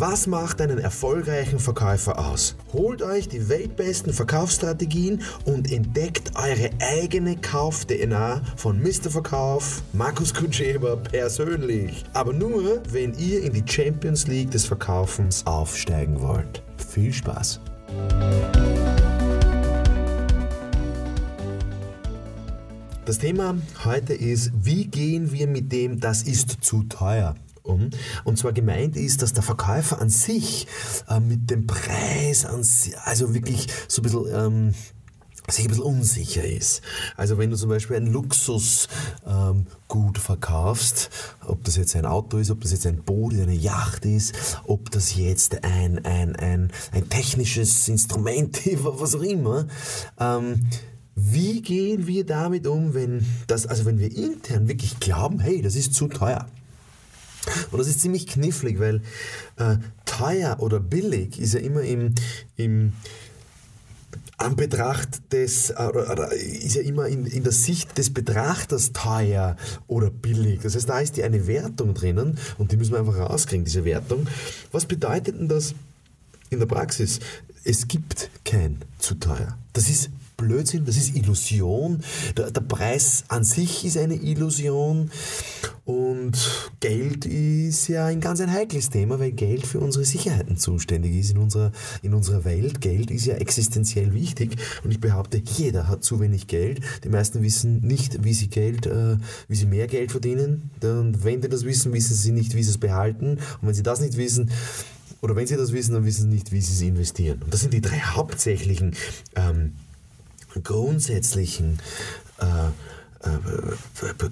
Was macht einen erfolgreichen Verkäufer aus? Holt euch die weltbesten Verkaufsstrategien und entdeckt eure eigene Kauf-DNA von Mr. Verkauf, Markus Kutscheber persönlich. Aber nur, wenn ihr in die Champions League des Verkaufens aufsteigen wollt. Viel Spaß! Das Thema heute ist, wie gehen wir mit dem, das ist zu teuer um. Und zwar gemeint ist, dass der Verkäufer an sich äh, mit dem Preis, an, also wirklich so ein bisschen... Ähm, sich ein bisschen unsicher ist. Also wenn du zum Beispiel ein Luxusgut ähm, verkaufst, ob das jetzt ein Auto ist, ob das jetzt ein Boot, eine Yacht ist, ob das jetzt ein, ein, ein, ein technisches Instrument ist, was auch immer, ähm, wie gehen wir damit um, wenn das, also wenn wir intern wirklich glauben, hey, das ist zu teuer? Und das ist ziemlich knifflig, weil äh, teuer oder billig ist ja immer im, im Anbetracht des, äh, ist ja immer in, in der Sicht des Betrachters teuer oder billig. Das heißt, da ist die eine Wertung drinnen und die müssen wir einfach rauskriegen, diese Wertung. Was bedeutet denn das in der Praxis? Es gibt kein zu teuer. Das ist Blödsinn, das ist Illusion. Der, der, Preis an sich ist eine Illusion und Geld ist ja ein ganz ein heikles Thema, weil Geld für unsere Sicherheiten zuständig ist in unserer, in unserer Welt. Geld ist ja existenziell wichtig und ich behaupte, jeder hat zu wenig Geld. Die meisten wissen nicht, wie sie Geld, äh, wie sie mehr Geld verdienen. Und wenn sie das wissen, wissen sie nicht, wie sie es behalten. Und wenn sie das nicht wissen, oder wenn sie das wissen, dann wissen sie nicht, wie sie es investieren. Und das sind die drei hauptsächlichen ähm, grundsätzlichen äh, äh,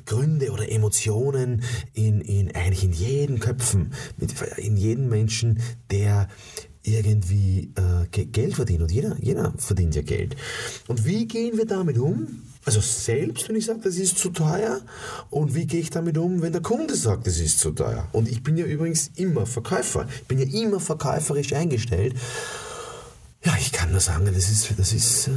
Gründe oder Emotionen in, in eigentlich in jeden Köpfen, in jedem Menschen, der irgendwie äh, Geld verdient. Und jeder, jeder verdient ja Geld. Und wie gehen wir damit um? Also selbst, wenn ich sage, das ist zu teuer. Und wie gehe ich damit um, wenn der Kunde sagt, das ist zu teuer? Und ich bin ja übrigens immer Verkäufer. Ich bin ja immer verkäuferisch eingestellt. Ja, ich kann nur sagen, das ist, das ist, äh,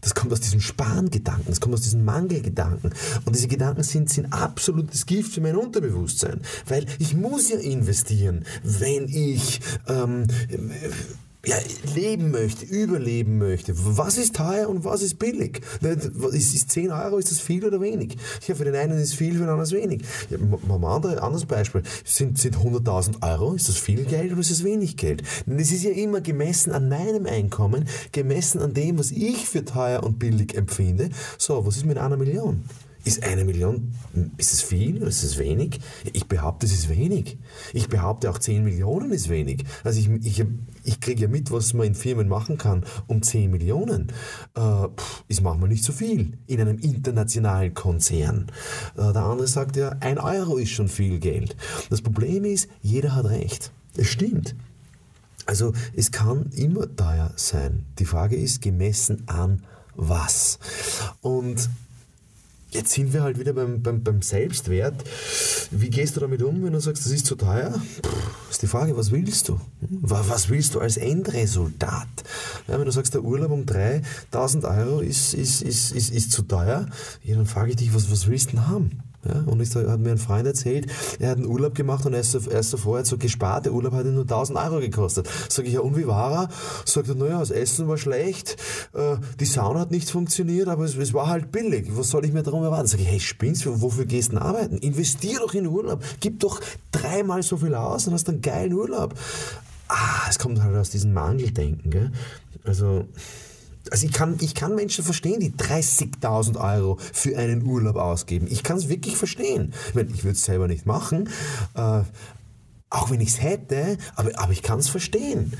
das kommt aus diesem Spangedanken, das kommt aus diesem Mangelgedanken. Und diese Gedanken sind, sind absolutes Gift für mein Unterbewusstsein. Weil ich muss ja investieren, wenn ich ähm, ja, leben möchte, überleben möchte. Was ist teuer und was ist billig? Ist, ist 10 Euro, ist das viel oder wenig? Ja, für den einen ist viel, für den anderen ist wenig. Ja, mal ein andere, anderes Beispiel. Sind, sind 100.000 Euro, ist das viel Geld oder ist das wenig Geld? Denn es ist ja immer gemessen an meinem Einkommen, gemessen an dem, was ich für teuer und billig empfinde. So, was ist mit einer Million? Ist eine Million, ist es viel oder ist es wenig? Ich behaupte, es ist wenig. Ich behaupte auch 10 Millionen ist wenig. Also ich, ich, ich kriege ja mit, was man in Firmen machen kann um 10 Millionen. Äh, pff, ist manchmal nicht so viel in einem internationalen Konzern. Äh, der andere sagt ja, ein Euro ist schon viel Geld. Das Problem ist, jeder hat recht. Es stimmt. Also es kann immer teuer sein. Die Frage ist, gemessen an was? Und Jetzt sind wir halt wieder beim, beim, beim Selbstwert. Wie gehst du damit um, wenn du sagst, das ist zu teuer? Puh, ist die Frage, was willst du? Was willst du als Endresultat? Ja, wenn du sagst, der Urlaub um 3000 Euro ist, ist, ist, ist, ist zu teuer, ja, dann frage ich dich, was, was willst du denn haben? Ja, und ich hat mir ein Freund erzählt, er hat einen Urlaub gemacht und er ist, so vorher so gespart, der Urlaub hat ihn nur 1000 Euro gekostet. Sag ich, ja, und wie war er? Sagt er, naja, das Essen war schlecht, äh, die Sauna hat nicht funktioniert, aber es, es, war halt billig. Was soll ich mir darum erwarten? Sag ich, hey, spinnst du, wofür gehst du denn arbeiten? Investier doch in Urlaub. Gib doch dreimal so viel aus und hast einen geilen Urlaub. Ah, es kommt halt aus diesem Mangeldenken, gell? Also, also ich kann, ich kann Menschen verstehen, die 30.000 Euro für einen Urlaub ausgeben. Ich kann es wirklich verstehen. Ich, meine, ich würde es selber nicht machen, äh, auch wenn ich es hätte, aber, aber ich kann es verstehen.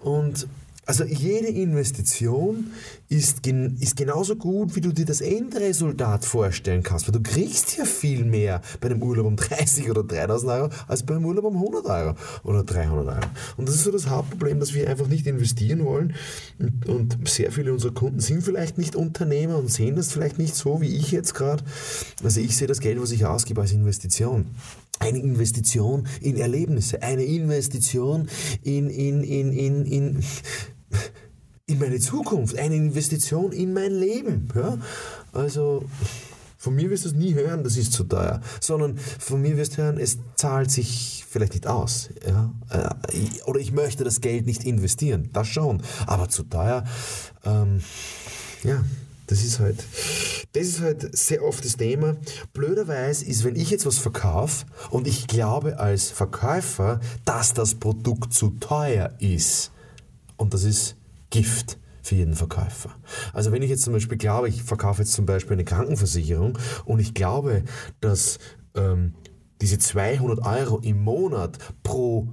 Und also jede Investition ist, gen, ist genauso gut, wie du dir das Endresultat vorstellen kannst, weil du kriegst ja viel mehr bei einem Urlaub um 30 oder 3000 Euro als bei einem Urlaub um 100 Euro oder 300 Euro. Und das ist so das Hauptproblem, dass wir einfach nicht investieren wollen und, und sehr viele unserer Kunden sind vielleicht nicht Unternehmer und sehen das vielleicht nicht so, wie ich jetzt gerade. Also ich sehe das Geld, was ich ausgebe, als Investition eine Investition in Erlebnisse, eine Investition in, in, in, in, in, in meine Zukunft, eine Investition in mein Leben. Ja? Also Von mir wirst du es nie hören, das ist zu teuer, sondern von mir wirst du hören, es zahlt sich vielleicht nicht aus. Ja? Äh, oder ich möchte das Geld nicht investieren, das schon, aber zu teuer, ähm, ja. Das ist halt, das ist halt sehr oft das Thema. Blöderweise ist, wenn ich jetzt was verkaufe und ich glaube als Verkäufer, dass das Produkt zu teuer ist, und das ist Gift für jeden Verkäufer. Also wenn ich jetzt zum Beispiel glaube, ich verkaufe jetzt zum Beispiel eine Krankenversicherung und ich glaube, dass ähm, diese 200 Euro im Monat pro,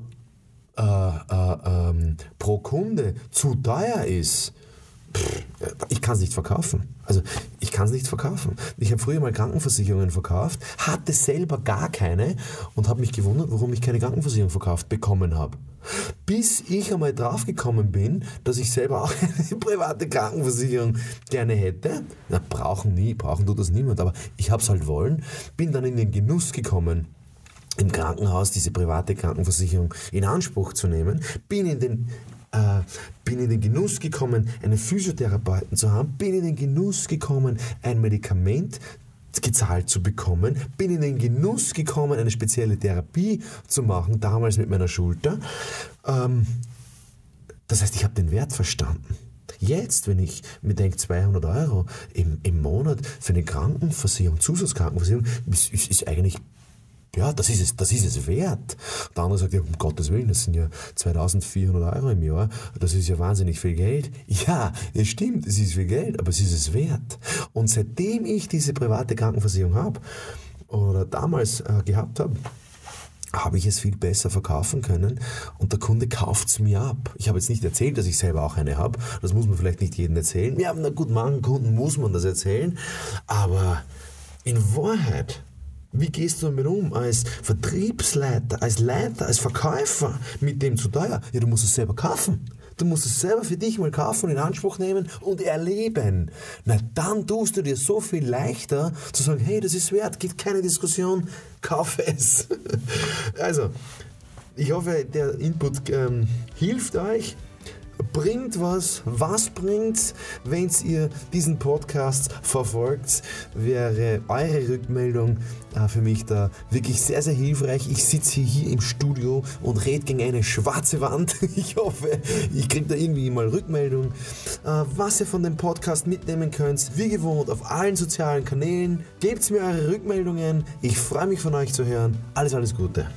äh, äh, ähm, pro Kunde zu teuer ist, ich kann es nicht verkaufen. Also ich kann es nicht verkaufen. Ich habe früher mal Krankenversicherungen verkauft, hatte selber gar keine und habe mich gewundert, warum ich keine Krankenversicherung verkauft bekommen habe. Bis ich einmal draufgekommen bin, dass ich selber auch eine private Krankenversicherung gerne hätte. Na, brauchen nie, brauchen tut das niemand, aber ich habe es halt wollen. Bin dann in den Genuss gekommen, im Krankenhaus diese private Krankenversicherung in Anspruch zu nehmen. Bin in den äh, bin in den Genuss gekommen, einen Physiotherapeuten zu haben, bin in den Genuss gekommen, ein Medikament gezahlt zu bekommen, bin in den Genuss gekommen, eine spezielle Therapie zu machen, damals mit meiner Schulter. Ähm, das heißt, ich habe den Wert verstanden. Jetzt, wenn ich mir denke, 200 Euro im, im Monat für eine Krankenversicherung, Zusatzkrankenversicherung, ist, ist, ist eigentlich ja, das ist es, das ist es wert. Der andere sagt, ja, um Gottes Willen, das sind ja 2400 Euro im Jahr, das ist ja wahnsinnig viel Geld. Ja, es stimmt, es ist viel Geld, aber es ist es wert. Und seitdem ich diese private Krankenversicherung habe, oder damals äh, gehabt habe, habe ich es viel besser verkaufen können und der Kunde kauft es mir ab. Ich habe jetzt nicht erzählt, dass ich selber auch eine habe. Das muss man vielleicht nicht jedem erzählen. Ja, na gut, manchen Kunden muss man das erzählen. Aber in Wahrheit wie gehst du damit um als Vertriebsleiter, als Leiter, als Verkäufer mit dem zu teuer? Ja, du musst es selber kaufen. Du musst es selber für dich mal kaufen, in Anspruch nehmen und erleben. Na, dann tust du dir so viel leichter zu sagen, hey, das ist wert, gibt keine Diskussion, kaufe es. also, ich hoffe, der Input ähm, hilft euch bringt was. Was bringt's, wenn ihr diesen Podcast verfolgt? Wäre eure Rückmeldung äh, für mich da wirklich sehr, sehr hilfreich. Ich sitze hier im Studio und rede gegen eine schwarze Wand. Ich hoffe, ich kriege da irgendwie mal Rückmeldung, äh, was ihr von dem Podcast mitnehmen könnt. Wie gewohnt auf allen sozialen Kanälen. Gebt mir eure Rückmeldungen. Ich freue mich von euch zu hören. Alles, alles Gute.